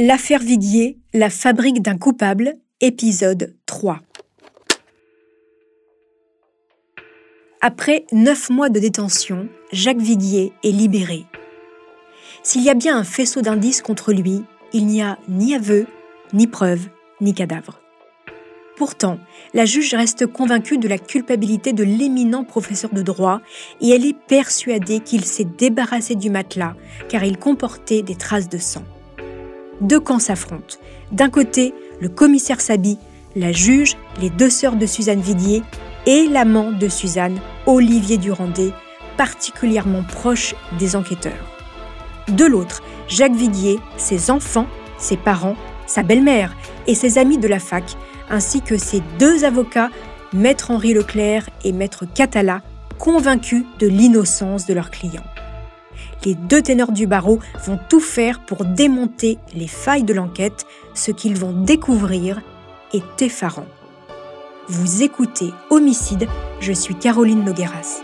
L'affaire Viguier, la fabrique d'un coupable, épisode 3. Après neuf mois de détention, Jacques Viguier est libéré. S'il y a bien un faisceau d'indices contre lui, il n'y a ni aveu, ni preuve, ni cadavre. Pourtant, la juge reste convaincue de la culpabilité de l'éminent professeur de droit et elle est persuadée qu'il s'est débarrassé du matelas car il comportait des traces de sang. Deux camps s'affrontent. D'un côté, le commissaire Sabi, la juge, les deux sœurs de Suzanne Vidier et l'amant de Suzanne, Olivier Durandé, particulièrement proche des enquêteurs. De l'autre, Jacques Vidier, ses enfants, ses parents, sa belle-mère et ses amis de la fac, ainsi que ses deux avocats, Maître Henri Leclerc et Maître Catala, convaincus de l'innocence de leurs clients. Les deux ténors du barreau vont tout faire pour démonter les failles de l'enquête. Ce qu'ils vont découvrir est effarant. Vous écoutez Homicide, je suis Caroline Nogueras.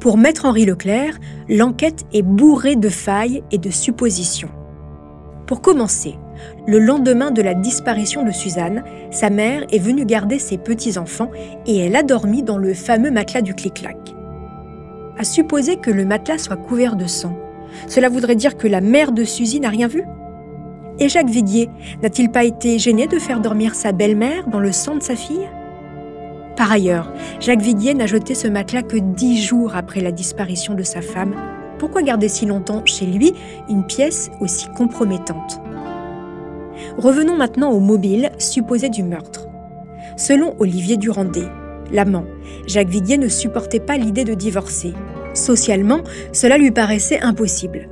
Pour Maître Henri Leclerc, l'enquête est bourrée de failles et de suppositions. Pour commencer, le lendemain de la disparition de Suzanne, sa mère est venue garder ses petits-enfants et elle a dormi dans le fameux matelas du clic-clac. À supposer que le matelas soit couvert de sang, cela voudrait dire que la mère de Suzy n'a rien vu? Et Jacques Viguier n'a-t-il pas été gêné de faire dormir sa belle-mère dans le sang de sa fille? Par ailleurs, Jacques Viguier n'a jeté ce matelas que dix jours après la disparition de sa femme. Pourquoi garder si longtemps chez lui une pièce aussi compromettante? Revenons maintenant au mobile supposé du meurtre. Selon Olivier Durandé, l'amant, Jacques Viguier ne supportait pas l'idée de divorcer. Socialement, cela lui paraissait impossible.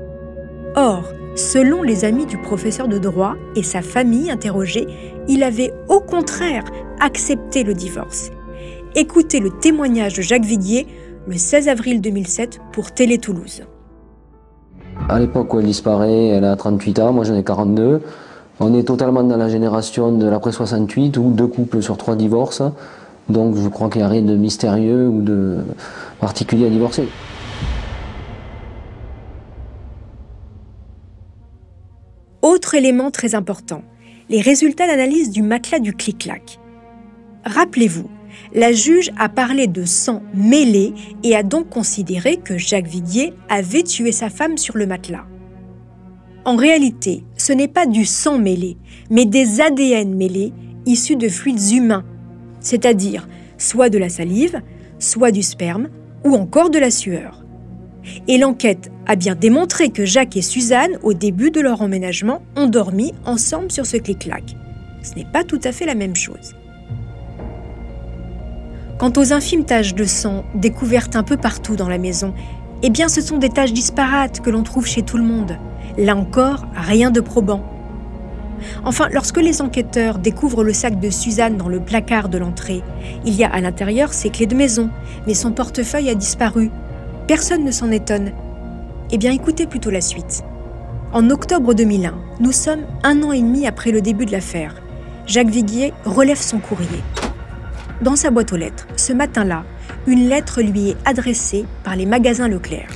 Or, selon les amis du professeur de droit et sa famille interrogée, il avait au contraire accepté le divorce. Écoutez le témoignage de Jacques Viguier le 16 avril 2007 pour Télé Toulouse. À l'époque où elle disparaît, elle a 38 ans, moi j'en ai 42. On est totalement dans la génération de l'après 68 où deux couples sur trois divorcent. Donc je crois qu'il n'y a rien de mystérieux ou de particulier à divorcer. Autre élément très important, les résultats d'analyse du matelas du clic-clac. Rappelez-vous, la juge a parlé de sang mêlé et a donc considéré que Jacques Vidier avait tué sa femme sur le matelas. En réalité, ce n'est pas du sang mêlé, mais des ADN mêlés issus de fluides humains, c'est-à-dire soit de la salive, soit du sperme, ou encore de la sueur. Et l'enquête a bien démontré que Jacques et Suzanne, au début de leur emménagement, ont dormi ensemble sur ce clic-clac. Ce n'est pas tout à fait la même chose. Quant aux infimes taches de sang découvertes un peu partout dans la maison, eh bien ce sont des taches disparates que l'on trouve chez tout le monde. Là encore, rien de probant. Enfin, lorsque les enquêteurs découvrent le sac de Suzanne dans le placard de l'entrée, il y a à l'intérieur ses clés de maison, mais son portefeuille a disparu. Personne ne s'en étonne. Eh bien écoutez plutôt la suite. En octobre 2001, nous sommes un an et demi après le début de l'affaire. Jacques Viguier relève son courrier. Dans sa boîte aux lettres, ce matin-là, une lettre lui est adressée par les magasins Leclerc.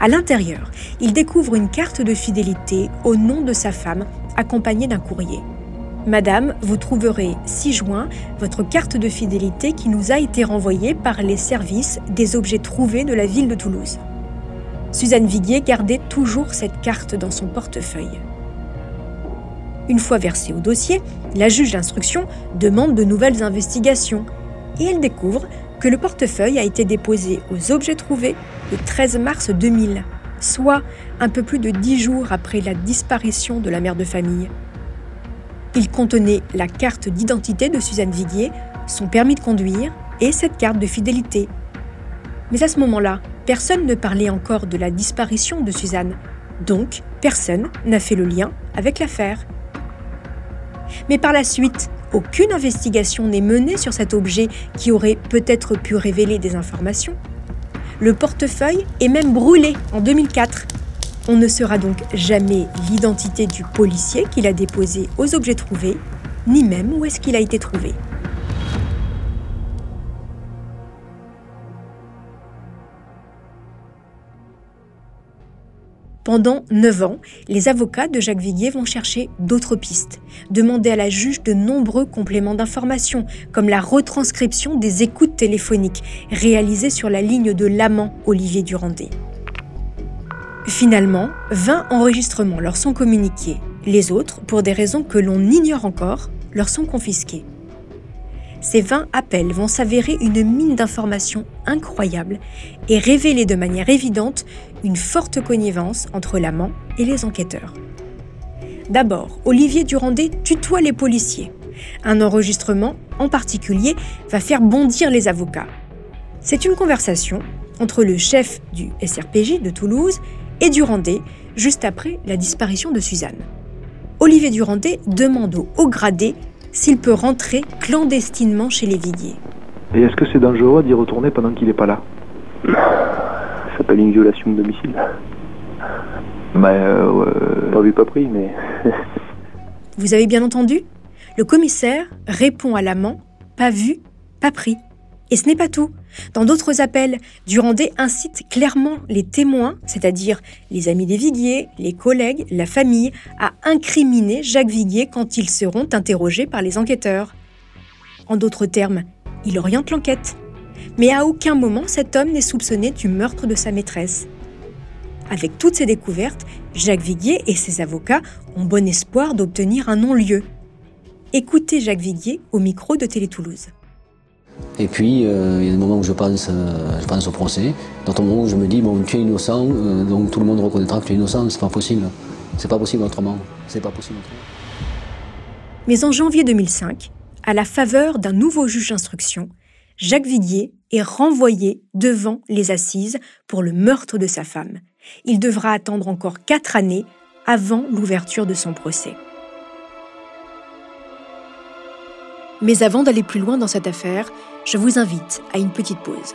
À l'intérieur, il découvre une carte de fidélité au nom de sa femme, accompagnée d'un courrier. Madame, vous trouverez 6 juin votre carte de fidélité qui nous a été renvoyée par les services des objets trouvés de la ville de Toulouse. Suzanne Viguier gardait toujours cette carte dans son portefeuille. Une fois versée au dossier, la juge d'instruction demande de nouvelles investigations et elle découvre que le portefeuille a été déposé aux objets trouvés le 13 mars 2000, soit un peu plus de dix jours après la disparition de la mère de famille. Il contenait la carte d'identité de Suzanne Viguier, son permis de conduire et cette carte de fidélité. Mais à ce moment-là, personne ne parlait encore de la disparition de Suzanne, donc personne n'a fait le lien avec l'affaire. Mais par la suite, aucune investigation n'est menée sur cet objet qui aurait peut-être pu révéler des informations. Le portefeuille est même brûlé en 2004. On ne saura donc jamais l'identité du policier qui l'a déposé aux objets trouvés, ni même où est-ce qu'il a été trouvé. Pendant neuf ans, les avocats de Jacques Viguier vont chercher d'autres pistes, demander à la juge de nombreux compléments d'information, comme la retranscription des écoutes téléphoniques réalisées sur la ligne de l'amant Olivier Durandé. Finalement, 20 enregistrements leur sont communiqués. Les autres, pour des raisons que l'on ignore encore, leur sont confisqués. Ces 20 appels vont s'avérer une mine d'informations incroyable et révéler de manière évidente une forte connivence entre l'amant et les enquêteurs. D'abord, Olivier Durandé tutoie les policiers. Un enregistrement, en particulier, va faire bondir les avocats. C'est une conversation entre le chef du SRPJ de Toulouse et Durandé, juste après la disparition de Suzanne. Olivier Durandé demande au haut gradé s'il peut rentrer clandestinement chez les Viguiers. Et est-ce que c'est dangereux d'y retourner pendant qu'il n'est pas là? Ça s'appelle une violation de domicile. Mais euh, Pas vu, pas pris, mais. Vous avez bien entendu? Le commissaire répond à l'amant pas vu, pas pris. Et ce n'est pas tout. Dans d'autres appels, Durandé incite clairement les témoins, c'est-à-dire les amis des Viguiers, les collègues, la famille, à incriminer Jacques Viguier quand ils seront interrogés par les enquêteurs. En d'autres termes, il oriente l'enquête. Mais à aucun moment cet homme n'est soupçonné du meurtre de sa maîtresse. Avec toutes ces découvertes, Jacques Viguier et ses avocats ont bon espoir d'obtenir un non-lieu. Écoutez Jacques Viguier au micro de Télé Toulouse. Et puis, euh, il y a des moments où je pense, euh, je pense au procès, d'autres moments où je me dis, bon, tu es innocent, euh, donc tout le monde reconnaîtra que tu es innocent, c'est pas possible. C'est pas possible autrement. C'est pas possible autrement. Mais en janvier 2005, à la faveur d'un nouveau juge d'instruction, Jacques Viguier est renvoyé devant les assises pour le meurtre de sa femme. Il devra attendre encore quatre années avant l'ouverture de son procès. Mais avant d'aller plus loin dans cette affaire, je vous invite à une petite pause.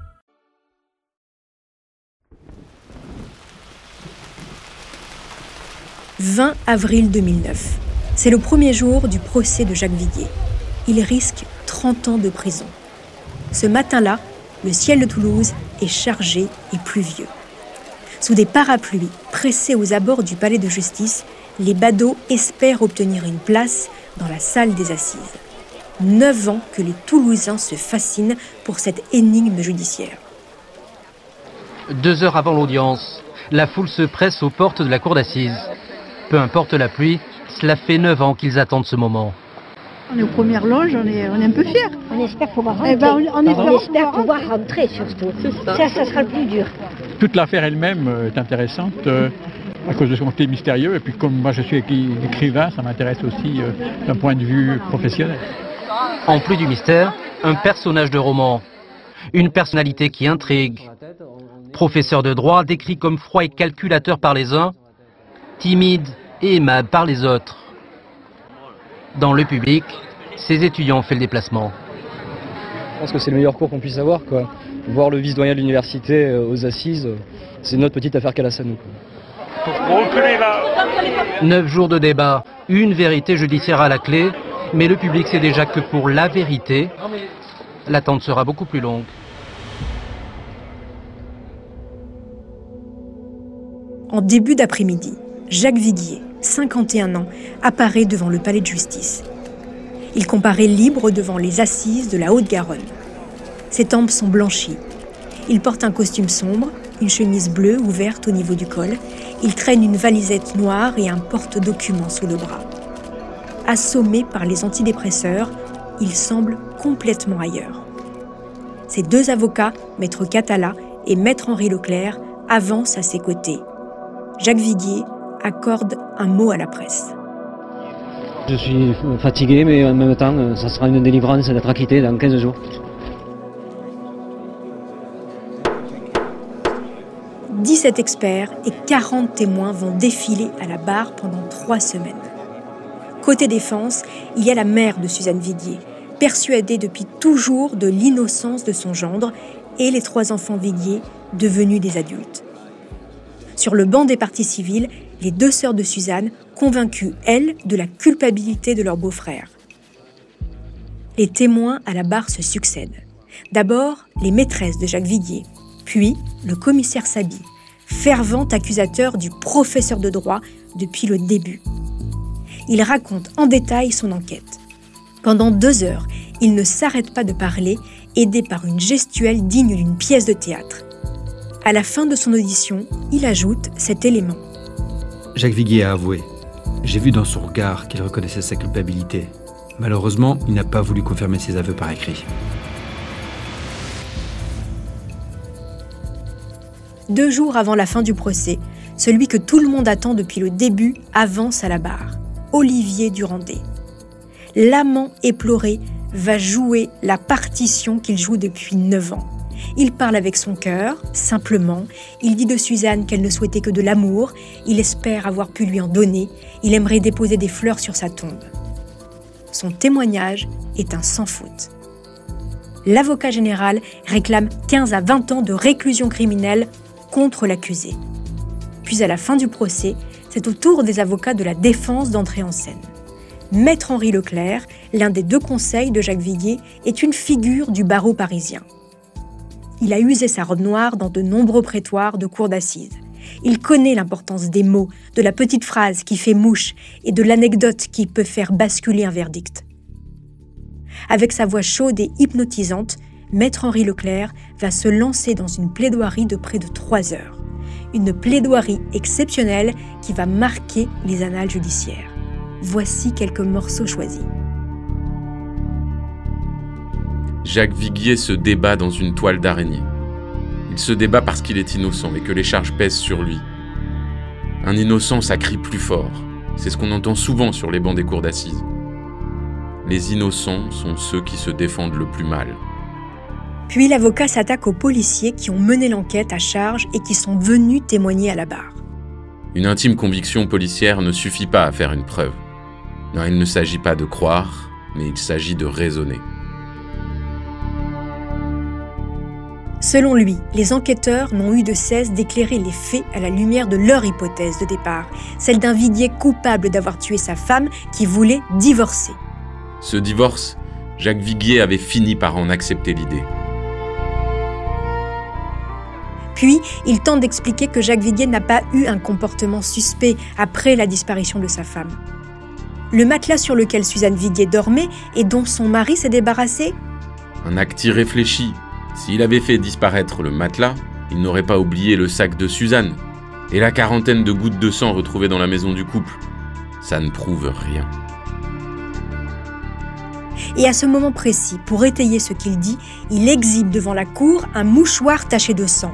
20 avril 2009. C'est le premier jour du procès de Jacques Viguier. Il risque 30 ans de prison. Ce matin-là, le ciel de Toulouse est chargé et pluvieux. Sous des parapluies pressés aux abords du palais de justice, les badauds espèrent obtenir une place dans la salle des assises. Neuf ans que les Toulousains se fascinent pour cette énigme judiciaire. Deux heures avant l'audience, la foule se presse aux portes de la cour d'assises. Peu importe la pluie, cela fait neuf ans qu'ils attendent ce moment. On est aux premières loges, on est, on est un peu fiers. On espère pouvoir rentrer. Eh ben, on- on espère on espère pouvoir pouvoir rentrer surtout. Ça. ça, sera le plus dur. Toute l'affaire elle-même euh, est intéressante euh, à cause de son côté mystérieux. Et puis comme moi je suis écri- écrivain, ça m'intéresse aussi euh, d'un point de vue professionnel. En plus du mystère, un personnage de roman. Une personnalité qui intrigue. Professeur de droit décrit comme froid et calculateur par les uns, timide et aimable par les autres. Dans le public, ses étudiants ont fait le déplacement. Je pense que c'est le meilleur cours qu'on puisse avoir. Quoi. Voir le vice-doyen de l'université euh, aux assises, euh, c'est notre petite affaire qu'elle a à nous. quoi. Neuf jours de débat, une vérité judiciaire à la clé, mais le public sait déjà que pour la vérité, l'attente sera beaucoup plus longue. En début d'après-midi, Jacques Viguier, 51 ans, apparaît devant le palais de justice. Il comparaît libre devant les assises de la Haute-Garonne. Ses tempes sont blanchies. Il porte un costume sombre, une chemise bleue ouverte au niveau du col. Il traîne une valisette noire et un porte-documents sous le bras. Assommé par les antidépresseurs, il semble complètement ailleurs. Ses deux avocats, Maître Catala et Maître Henri Leclerc, avancent à ses côtés. Jacques Viguier accorde un mot à la presse. Je suis fatigué, mais en même temps, ça sera une délivrance d'être acquitté dans 15 jours. 17 experts et 40 témoins vont défiler à la barre pendant trois semaines. Côté défense, il y a la mère de Suzanne Viguier, persuadée depuis toujours de l'innocence de son gendre, et les trois enfants Viguier, devenus des adultes. Sur le banc des partis civils, les deux sœurs de Suzanne, convaincues, elles, de la culpabilité de leur beau-frère. Les témoins à la barre se succèdent. D'abord, les maîtresses de Jacques Viguier, puis le commissaire Sabi, fervent accusateur du professeur de droit depuis le début. Il raconte en détail son enquête. Pendant deux heures, il ne s'arrête pas de parler, aidé par une gestuelle digne d'une pièce de théâtre. À la fin de son audition, il ajoute cet élément. Jacques Viguier a avoué. J'ai vu dans son regard qu'il reconnaissait sa culpabilité. Malheureusement, il n'a pas voulu confirmer ses aveux par écrit. Deux jours avant la fin du procès, celui que tout le monde attend depuis le début avance à la barre. Olivier Durandé. L'amant éploré va jouer la partition qu'il joue depuis 9 ans. Il parle avec son cœur, simplement. Il dit de Suzanne qu'elle ne souhaitait que de l'amour. Il espère avoir pu lui en donner. Il aimerait déposer des fleurs sur sa tombe. Son témoignage est un sans faute. L'avocat général réclame 15 à 20 ans de réclusion criminelle contre l'accusé. Puis à la fin du procès, c'est au tour des avocats de la défense d'entrer en scène. Maître Henri Leclerc, l'un des deux conseils de Jacques Viguier, est une figure du barreau parisien. Il a usé sa robe noire dans de nombreux prétoires de cour d'assises. Il connaît l'importance des mots, de la petite phrase qui fait mouche et de l'anecdote qui peut faire basculer un verdict. Avec sa voix chaude et hypnotisante, Maître Henri Leclerc va se lancer dans une plaidoirie de près de trois heures. Une plaidoirie exceptionnelle qui va marquer les annales judiciaires. Voici quelques morceaux choisis. Jacques Viguier se débat dans une toile d'araignée. Il se débat parce qu'il est innocent et que les charges pèsent sur lui. Un innocent, ça crie plus fort. C'est ce qu'on entend souvent sur les bancs des cours d'assises. Les innocents sont ceux qui se défendent le plus mal. Puis l'avocat s'attaque aux policiers qui ont mené l'enquête à charge et qui sont venus témoigner à la barre. Une intime conviction policière ne suffit pas à faire une preuve. Non, il ne s'agit pas de croire, mais il s'agit de raisonner. Selon lui, les enquêteurs n'ont eu de cesse d'éclairer les faits à la lumière de leur hypothèse de départ, celle d'un Viguier coupable d'avoir tué sa femme qui voulait divorcer. Ce divorce, Jacques Viguier avait fini par en accepter l'idée. Puis, il tente d'expliquer que Jacques Viguier n'a pas eu un comportement suspect après la disparition de sa femme. Le matelas sur lequel Suzanne Viguier dormait et dont son mari s'est débarrassé? Un acte irréfléchi. S'il avait fait disparaître le matelas, il n'aurait pas oublié le sac de Suzanne et la quarantaine de gouttes de sang retrouvées dans la maison du couple. Ça ne prouve rien. Et à ce moment précis, pour étayer ce qu'il dit, il exhibe devant la cour un mouchoir taché de sang.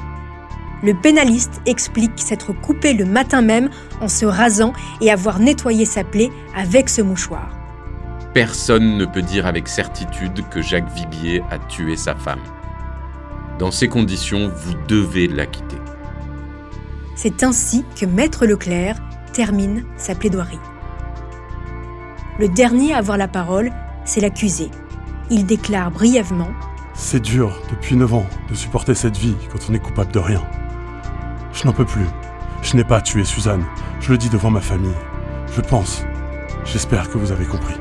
Le pénaliste explique s'être coupé le matin même en se rasant et avoir nettoyé sa plaie avec ce mouchoir. Personne ne peut dire avec certitude que Jacques Viguier a tué sa femme. Dans ces conditions, vous devez l'acquitter. C'est ainsi que Maître Leclerc termine sa plaidoirie. Le dernier à avoir la parole, c'est l'accusé. Il déclare brièvement C'est dur, depuis 9 ans, de supporter cette vie quand on est coupable de rien. Je n'en peux plus. Je n'ai pas tué Suzanne. Je le dis devant ma famille. Je pense. J'espère que vous avez compris.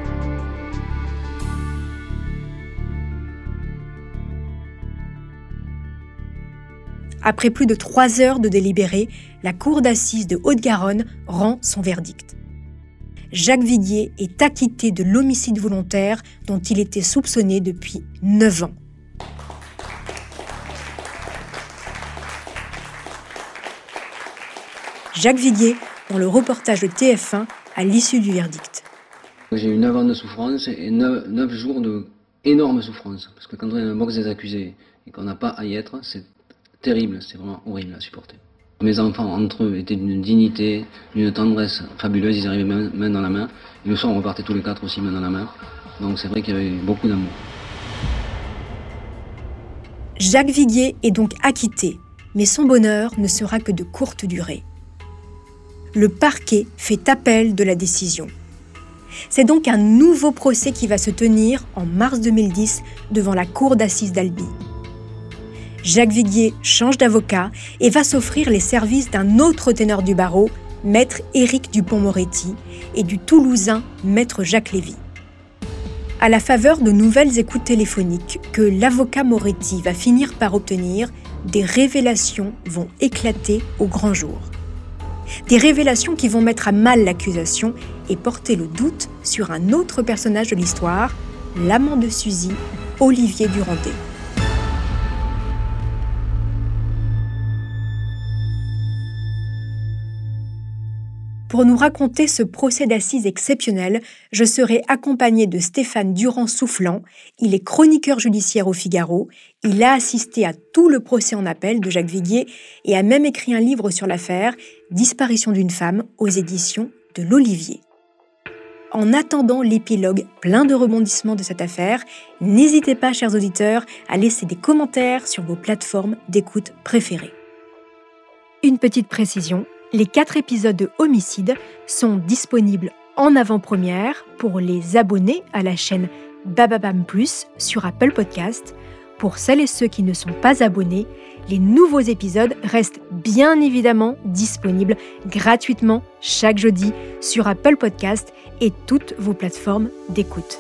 Après plus de trois heures de délibéré, la Cour d'assises de Haute-Garonne rend son verdict. Jacques Viguier est acquitté de l'homicide volontaire dont il était soupçonné depuis 9 ans. Jacques Viguier dans le reportage de TF1 à l'issue du verdict. J'ai eu 9 ans de souffrance et 9, jours de souffrance. Parce que quand on est dans le box des accusés et qu'on n'a pas à y être, c'est terrible, c'est vraiment horrible à supporter. Mes enfants, entre eux, étaient d'une dignité, d'une tendresse fabuleuse. Ils arrivaient main, dans la main. Et le soir, on repartait tous les quatre aussi main dans la main. Donc c'est vrai qu'il y avait beaucoup d'amour. Jacques Viguier est donc acquitté, mais son bonheur ne sera que de courte durée. Le parquet fait appel de la décision. C'est donc un nouveau procès qui va se tenir en mars 2010 devant la cour d'assises d'Albi. Jacques Viguier change d'avocat et va s'offrir les services d'un autre ténor du barreau, maître Éric Dupont-Moretti, et du Toulousain maître Jacques Lévy. À la faveur de nouvelles écoutes téléphoniques que l'avocat Moretti va finir par obtenir, des révélations vont éclater au grand jour. Des révélations qui vont mettre à mal l'accusation et porter le doute sur un autre personnage de l'histoire, l'amant de Suzy, Olivier Durandet. Pour nous raconter ce procès d'assises exceptionnel, je serai accompagné de Stéphane Durand-Soufflant. Il est chroniqueur judiciaire au Figaro. Il a assisté à tout le procès en appel de Jacques Viguier et a même écrit un livre sur l'affaire Disparition d'une femme aux éditions de l'Olivier. En attendant l'épilogue plein de rebondissements de cette affaire, n'hésitez pas, chers auditeurs, à laisser des commentaires sur vos plateformes d'écoute préférées. Une petite précision, les quatre épisodes de Homicide sont disponibles en avant-première pour les abonnés à la chaîne Bababam Plus sur Apple Podcast. Pour celles et ceux qui ne sont pas abonnés, les nouveaux épisodes restent bien évidemment disponibles gratuitement chaque jeudi sur Apple Podcast et toutes vos plateformes d'écoute.